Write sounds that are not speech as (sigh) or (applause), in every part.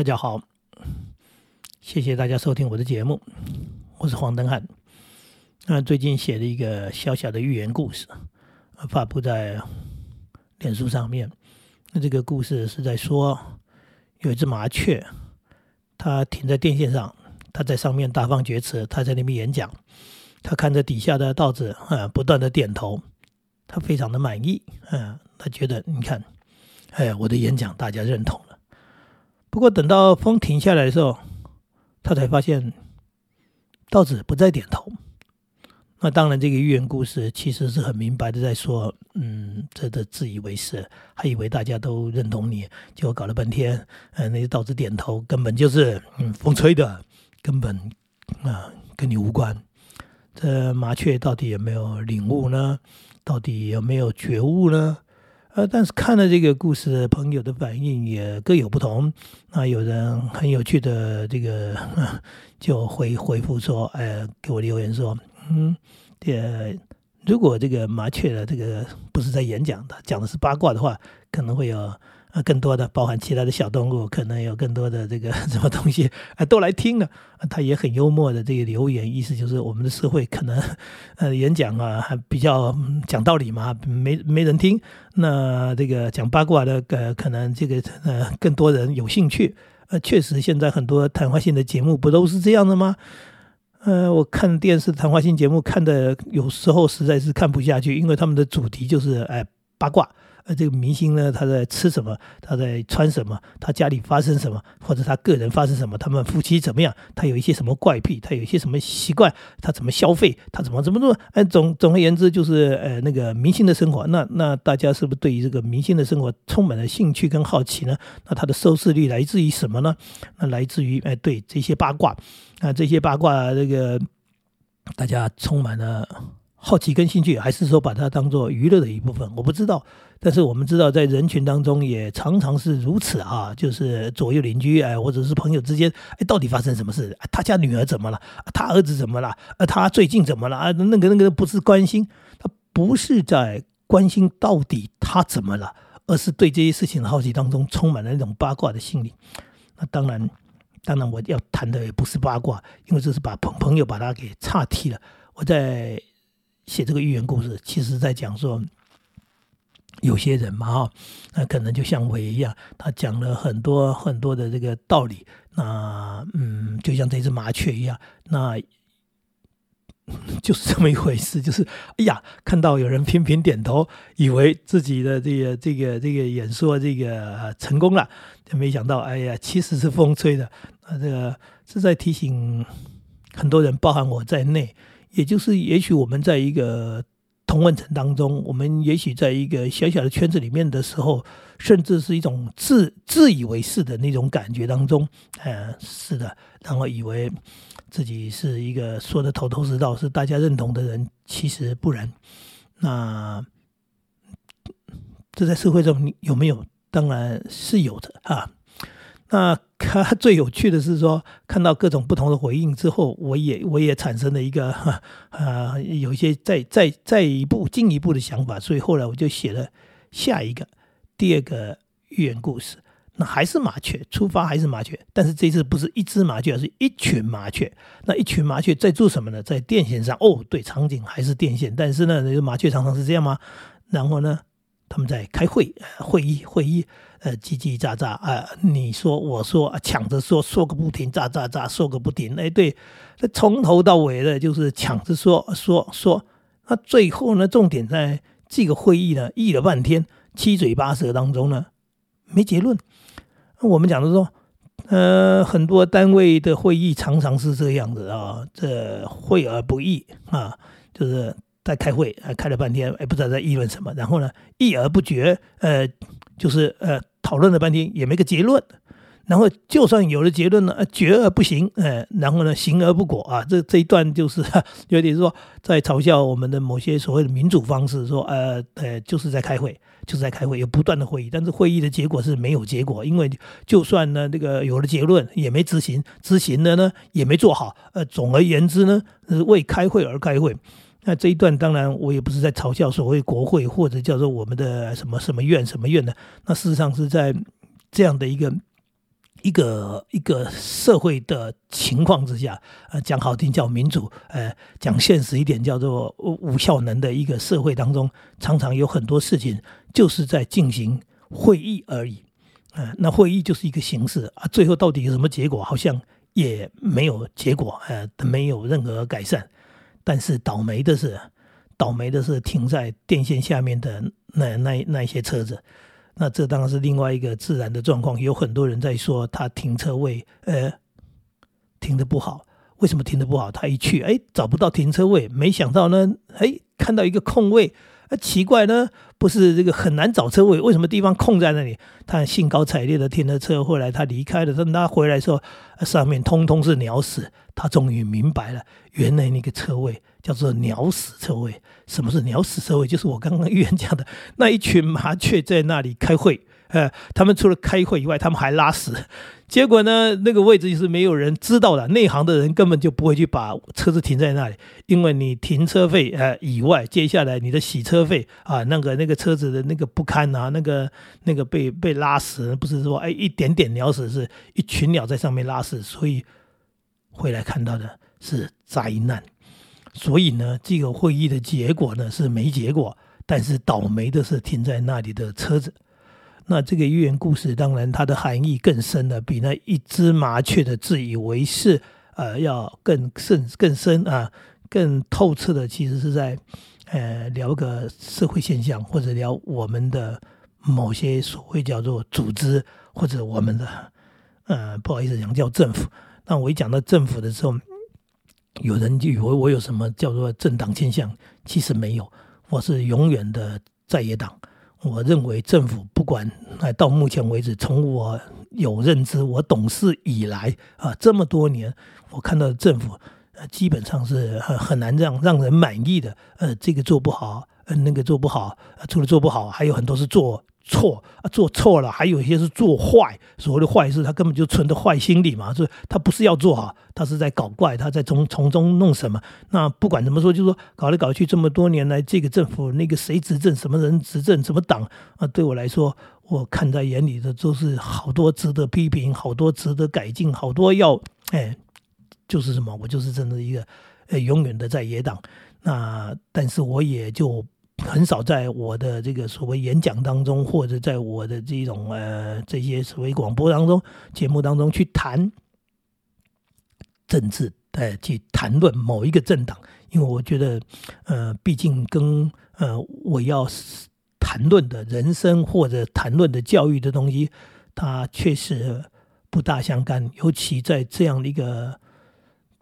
大家好，谢谢大家收听我的节目，我是黄登汉。那最近写了一个小小的寓言故事，发布在脸书上面。那这个故事是在说，有一只麻雀，它停在电线上，它在上面大放厥词，它在那边演讲，它看着底下的稻子啊，不断的点头，它非常的满意，嗯，他觉得你看，哎，我的演讲大家认同。不过等到风停下来的时候，他才发现稻子不再点头。那当然，这个寓言故事其实是很明白的，在说，嗯，这的自以为是，还以为大家都认同你，结果搞了半天，呃，那些稻子点头，根本就是嗯风吹的，根本啊跟你无关。这麻雀到底有没有领悟呢？到底有没有觉悟呢？呃，但是看了这个故事的，朋友的反应也各有不同。那有人很有趣的这个 (laughs) 就回回复说，哎，给我留言说，嗯，呃，如果这个麻雀的这个不是在演讲的，讲的是八卦的话，可能会有。啊，更多的包含其他的小动物，可能有更多的这个 (laughs) 什么东西啊，都来听了。他也很幽默的这个留言，意思就是我们的社会可能呃演讲啊，还比较讲道理嘛，没没人听。那这个讲八卦的呃，可能这个呃更多人有兴趣。呃，确实现在很多谈话性的节目不都是这样的吗？呃，我看电视谈话性节目看的有时候实在是看不下去，因为他们的主题就是哎八卦。呃，这个明星呢，他在吃什么？他在穿什么？他家里发生什么？或者他个人发生什么？他们夫妻怎么样？他有一些什么怪癖？他有一些什么习惯？他怎么消费？他怎么怎么做？哎，总总而言之，就是呃，那个明星的生活。那那大家是不是对于这个明星的生活充满了兴趣跟好奇呢？那他的收视率来自于什么呢？那来自于哎，对这些八卦啊，这些八卦，这个大家充满了。好奇跟兴趣，还是说把它当做娱乐的一部分？我不知道，但是我们知道，在人群当中也常常是如此啊，就是左右邻居哎，或者是朋友之间，哎，到底发生什么事？他家女儿怎么了？他儿子怎么了？他最近怎么了？啊，那个那个不是关心，他不是在关心到底他怎么了，而是对这些事情的好奇当中充满了那种八卦的心理。那当然，当然我要谈的也不是八卦，因为这是把朋朋友把他给岔题了。我在。写这个寓言故事，其实在讲说，有些人嘛，哈，那可能就像我一样，他讲了很多很多的这个道理，那嗯，就像这只麻雀一样，那 (laughs) 就是这么一回事，就是哎呀，看到有人频频点头，以为自己的这个这个这个演说这个成功了，就没想到，哎呀，其实是风吹的，那这个是在提醒很多人，包含我在内。也就是，也许我们在一个同温层当中，我们也许在一个小小的圈子里面的时候，甚至是一种自自以为是的那种感觉当中，呃，是的，然后以为自己是一个说的头头是道，是大家认同的人，其实不然。那这在社会中有没有？当然是有的啊。那他 (laughs) 最有趣的是说，看到各种不同的回应之后，我也我也产生了一个呃，有一些再再再一步进一步的想法，所以后来我就写了下一个第二个寓言故事。那还是麻雀，出发还是麻雀，但是这次不是一只麻雀，而是一群麻雀。那一群麻雀在做什么呢？在电线上。哦，对，场景还是电线，但是呢，麻雀常常是这样吗？然后呢？他们在开会，会议会议，呃，叽叽喳喳啊，你说我说，抢着说，说个不停，喳喳喳，说个不停。哎，对，那从头到尾的就是抢着说说说。那最后呢，重点在这个会议呢，议了半天，七嘴八舌当中呢，没结论。我们讲的说，呃，很多单位的会议常常是这样子啊，这会而不议啊，就是。在开会，呃，开了半天，也不知道在议论什么。然后呢，议而不决，呃，就是呃，讨论了半天也没个结论。然后就算有了结论呢，呃决而不行，呃，然后呢，行而不果啊。这这一段就是 (laughs) 有点说在嘲笑我们的某些所谓的民主方式，说呃呃，就是在开会，就是在开会，有不断的会议，但是会议的结果是没有结果，因为就算呢这个有了结论，也没执行，执行的呢也没做好。呃，总而言之呢，是为开会而开会。那这一段当然我也不是在嘲笑所谓国会或者叫做我们的什么什么院什么院的，那事实上是在这样的一个一个一个社会的情况之下，呃，讲好听叫民主，呃，讲现实一点叫做无效能的一个社会当中，常常有很多事情就是在进行会议而已，呃，那会议就是一个形式啊，最后到底有什么结果，好像也没有结果，呃，没有任何改善。但是倒霉的是，倒霉的是停在电线下面的那那那些车子。那这当然是另外一个自然的状况，有很多人在说他停车位，呃，停的不好。为什么停的不好？他一去，哎，找不到停车位，没想到呢，哎，看到一个空位，啊，奇怪呢，不是这个很难找车位，为什么地方空在那里？他兴高采烈的停了车，后来他离开了，等他回来时候，上面通通是鸟屎。他终于明白了，原来那个车位。叫做鸟屎车位。什么是鸟屎车位？就是我刚刚 (laughs) 预言讲的那一群麻雀在那里开会。呃，他们除了开会以外，他们还拉屎。(laughs) 结果呢，那个位置就是没有人知道的，内行的人根本就不会去把车子停在那里，因为你停车费呃以外，接下来你的洗车费啊，那个那个车子的那个不堪啊，那个那个被被拉屎，不是说哎一点点鸟屎，是一群鸟在上面拉屎，所以回来看到的是灾难。所以呢，这个会议的结果呢是没结果，但是倒霉的是停在那里的车子。那这个寓言故事当然它的含义更深了，比那一只麻雀的自以为是，呃，要更甚更深啊，更透彻的，其实是在呃聊个社会现象，或者聊我们的某些所谓叫做组织，或者我们的呃不好意思讲叫政府。那我一讲到政府的时候。有人就以为我有什么叫做政党倾向，其实没有，我是永远的在野党。我认为政府不管到目前为止，从我有认知、我懂事以来啊，这么多年，我看到的政府呃基本上是很很难让让人满意的。呃，这个做不好，呃，那个做不好，除了做不好，还有很多是做。错啊，做错了，还有一些是做坏。所谓的坏事，他根本就存的坏心理嘛，是他不是要做好，他是在搞怪，他在从从中弄什么。那不管怎么说，就说搞来搞去，这么多年来，这个政府那个谁执政，什么人执政，什么党啊？对我来说，我看在眼里的都是好多值得批评，好多值得改进，好多要哎，就是什么，我就是真的一个呃永远的在野党。那但是我也就。很少在我的这个所谓演讲当中，或者在我的这种呃这些所谓广播当中、节目当中去谈政治，呃，去谈论某一个政党，因为我觉得，呃，毕竟跟呃我要谈论的人生或者谈论的教育的东西，它确实不大相干，尤其在这样的一个。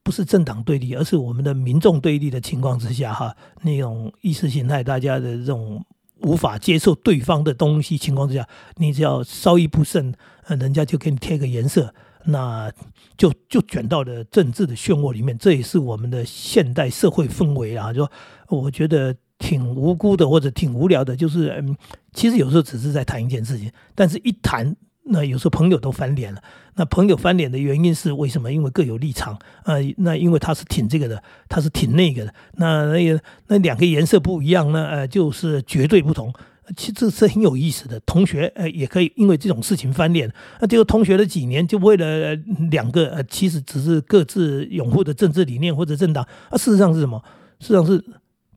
不是政党对立，而是我们的民众对立的情况之下，哈，那种意识形态，大家的这种无法接受对方的东西情况之下，你只要稍一不慎，人家就给你贴个颜色，那就就卷到了政治的漩涡里面。这也是我们的现代社会氛围啊，就我觉得挺无辜的，或者挺无聊的，就是嗯，其实有时候只是在谈一件事情，但是一谈。那有时候朋友都翻脸了。那朋友翻脸的原因是为什么？因为各有立场。呃，那因为他是挺这个的，他是挺那个的。那那个那两个颜色不一样呢？呃，就是绝对不同。其实这是很有意思的。同学呃也可以因为这种事情翻脸。那就同学了几年，就为了两个呃，其实只是各自拥护的政治理念或者政党。啊，事实上是什么？事实上是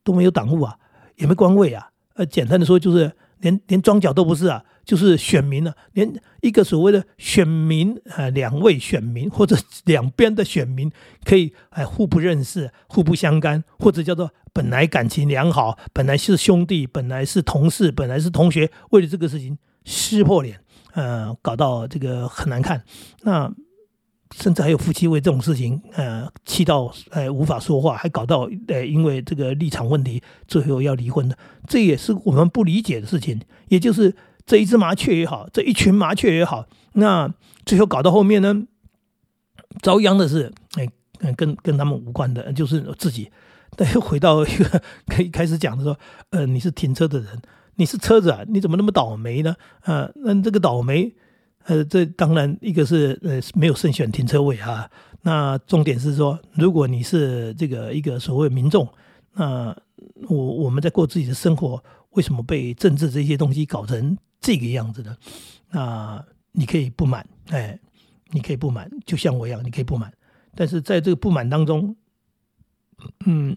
都没有党务啊，也没官位啊。呃，简单的说就是连连庄脚都不是啊。就是选民呢，连一个所谓的选民呃，两位选民或者两边的选民可以哎互不认识、互不相干，或者叫做本来感情良好，本来是兄弟，本来是同事，本来是同学，为了这个事情撕破脸，呃，搞到这个很难看。那甚至还有夫妻为这种事情，呃，气到呃无法说话，还搞到呃因为这个立场问题，最后要离婚的，这也是我们不理解的事情，也就是。这一只麻雀也好，这一群麻雀也好，那最后搞到后面呢，遭殃的是哎，跟跟他们无关的，就是自己。(laughs) 但又回到一个 (laughs) 可以开始讲的说，呃，你是停车的人，你是车子啊，你怎么那么倒霉呢？呃，那这个倒霉，呃，这当然一个是呃没有慎选停车位啊。那重点是说，如果你是这个一个所谓民众，那我我们在过自己的生活，为什么被政治这些东西搞成？这个样子的，那你可以不满，哎，你可以不满，就像我一样，你可以不满。但是在这个不满当中，嗯，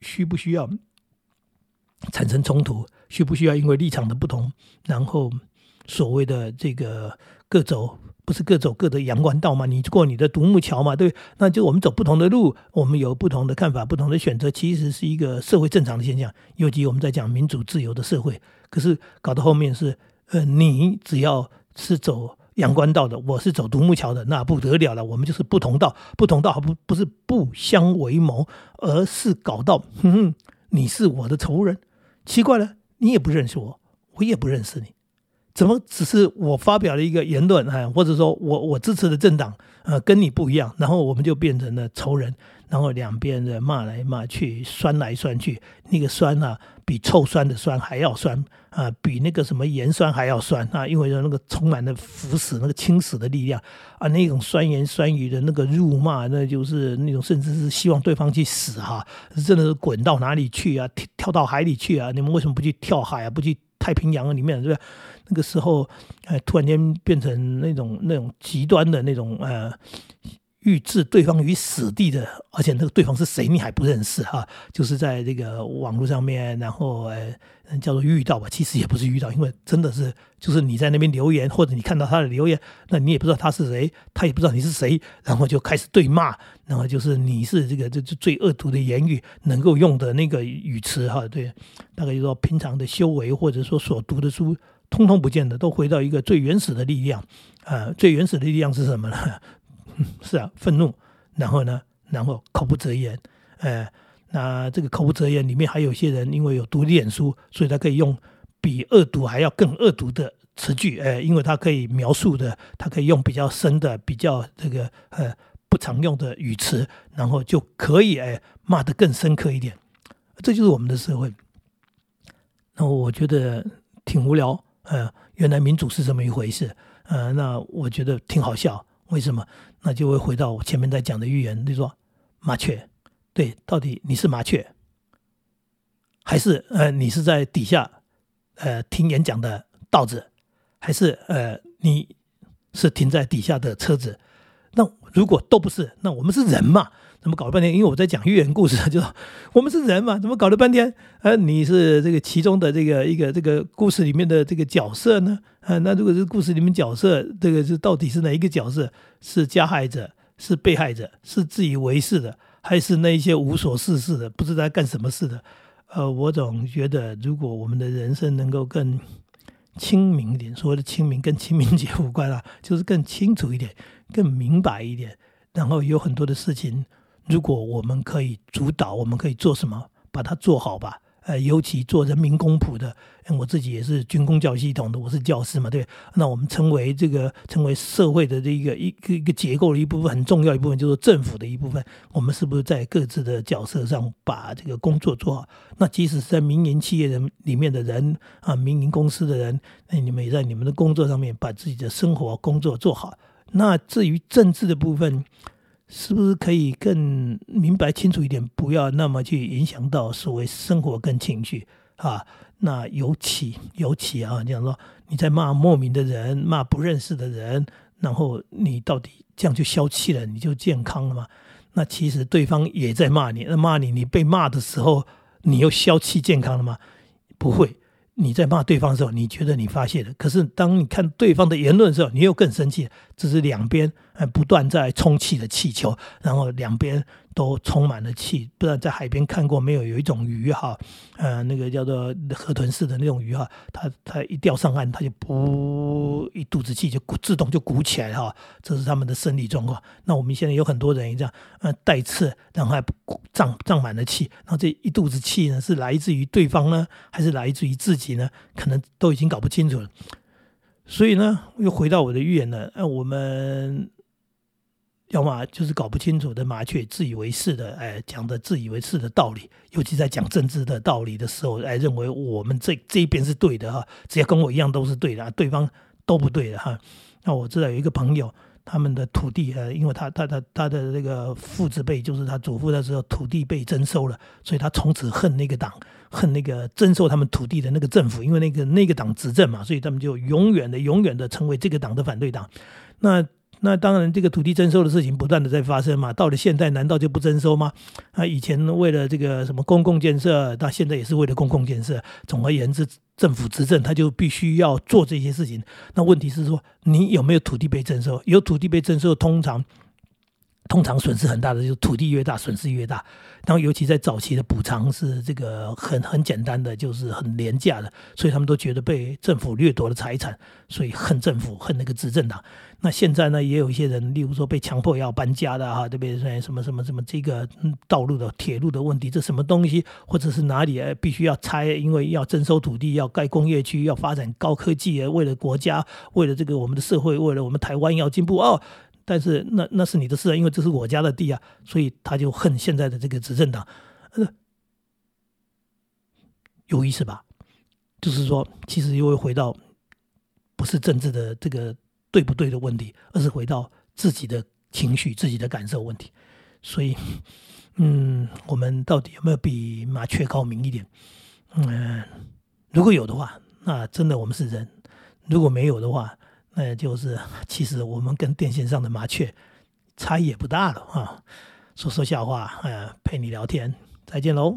需不需要产生冲突？需不需要因为立场的不同，然后所谓的这个各走不是各走各的阳关道吗？你过你的独木桥嘛，对？那就我们走不同的路，我们有不同的看法、不同的选择，其实是一个社会正常的现象。尤其我们在讲民主自由的社会，可是搞到后面是，呃，你只要是走。阳关道的，我是走独木桥的，那不得了了。我们就是不同道，不同道不不是不相为谋，而是搞到，哼哼，你是我的仇人。奇怪了，你也不认识我，我也不认识你，怎么只是我发表了一个言论啊，或者说我我支持的政党，呃，跟你不一样，然后我们就变成了仇人，然后两边的骂来骂去，酸来酸去，那个酸啊，比臭酸的酸还要酸。啊，比那个什么盐酸还要酸啊！因为那个充满了腐蚀、那个侵蚀的力量啊，那种酸言酸语的那个辱骂，那就是那种甚至是希望对方去死哈，真的是滚到哪里去啊？跳跳到海里去啊？你们为什么不去跳海啊？不去太平洋里面，对不对？那个时候，哎，突然间变成那种那种极端的那种呃。欲置对方于死地的，而且那个对方是谁你还不认识哈，就是在这个网络上面，然后呃叫做遇到吧，其实也不是遇到，因为真的是就是你在那边留言，或者你看到他的留言，那你也不知道他是谁，他也不知道你是谁，然后就开始对骂，然后就是你是这个这这最恶毒的言语能够用的那个语词哈，对，大概就说平常的修为或者说所读的书，通通不见得都回到一个最原始的力量，啊，最原始的力量是什么呢？(laughs) 是啊，愤怒，然后呢，然后口不择言，呃，那这个口不择言里面还有些人因为有读点书，所以他可以用比恶毒还要更恶毒的词句，呃，因为他可以描述的，他可以用比较深的、比较这个呃不常用的语词，然后就可以哎骂得更深刻一点。这就是我们的社会。那我觉得挺无聊，呃，原来民主是这么一回事，呃，那我觉得挺好笑。为什么？那就会回到我前面在讲的预言，就说麻雀，对，到底你是麻雀，还是呃你是在底下呃听演讲的稻子，还是呃你是停在底下的车子？那如果都不是，那我们是人嘛？怎么搞了半天？因为我在讲寓言故事，(laughs) 就我们是人嘛？怎么搞了半天？呃，你是这个其中的这个一个这个故事里面的这个角色呢？啊，那如果是故事里面角色，这个是到底是哪一个角色？是加害者？是被害者？是自以为是的？还是那一些无所事事的，不知道干什么事的？呃，我总觉得，如果我们的人生能够更清明一点，所谓的清明跟清明节无关啊，就是更清楚一点，更明白一点，然后有很多的事情。如果我们可以主导，我们可以做什么？把它做好吧。呃，尤其做人民公仆的，我自己也是军工教系统的，我是教师嘛，对。那我们成为这个成为社会的这一个一个一个结构的一部分，很重要一部分，就是政府的一部分。我们是不是在各自的角色上把这个工作做好？那即使是在民营企业的里面的人啊，民营公司的人，那你们也在你们的工作上面把自己的生活工作做好。那至于政治的部分。是不是可以更明白清楚一点？不要那么去影响到所谓生活跟情绪啊。那尤其尤其啊，你讲说你在骂莫名的人，骂不认识的人，然后你到底这样就消气了，你就健康了吗？那其实对方也在骂你，那骂你，你被骂的时候，你又消气健康了吗？不会。你在骂对方的时候，你觉得你发泄了；可是当你看对方的言论的时候，你又更生气。这是两边不断在充气的气球，然后两边。都充满了气，不知道在海边看过没有？有一种鱼哈，呃，那个叫做河豚式的那种鱼哈，它它一钓上岸，它就噗一肚子气就自动就鼓起来哈，这是他们的生理状况。那我们现在有很多人这样，呃，带刺，然后还胀胀满了气，然后这一肚子气呢，是来自于对方呢，还是来自于自己呢？可能都已经搞不清楚了。所以呢，又回到我的预言了，呃，我们。要么就是搞不清楚的麻雀，自以为是的，哎，讲的自以为是的道理，尤其在讲政治的道理的时候，哎，认为我们这这一边是对的哈，只要跟我一样都是对的，对方都不对的哈。那我知道有一个朋友，他们的土地，呃，因为他他他他的那个父子辈，就是他祖父的时候，土地被征收了，所以他从此恨那个党，恨那个征收他们土地的那个政府，因为那个那个党执政嘛，所以他们就永远的永远的成为这个党的反对党。那那当然，这个土地征收的事情不断的在发生嘛。到了现在，难道就不征收吗？啊，以前为了这个什么公共建设，到现在也是为了公共建设。总而言之，政府执政他就必须要做这些事情。那问题是说，你有没有土地被征收？有土地被征收，通常。通常损失很大的，就是土地越大，损失越大。然后尤其在早期的补偿是这个很很简单的，就是很廉价的，所以他们都觉得被政府掠夺了财产，所以恨政府，恨那个执政党。那现在呢，也有一些人，例如说被强迫要搬家的哈，对不对？什么什么什么这个道路的铁路的问题，这什么东西，或者是哪里必须要拆，因为要征收土地，要盖工业区，要发展高科技，为了国家，为了这个我们的社会，为了我们台湾要进步哦。但是那那是你的事啊，因为这是我家的地啊，所以他就恨现在的这个执政党，呃，有意思吧？就是说，其实又会回到不是政治的这个对不对的问题，而是回到自己的情绪、自己的感受问题。所以，嗯，我们到底有没有比麻雀高明一点？嗯，如果有的话，那真的我们是人；如果没有的话，那就是，其实我们跟电线上的麻雀差异也不大了啊。说说笑话，哎，陪你聊天，再见喽。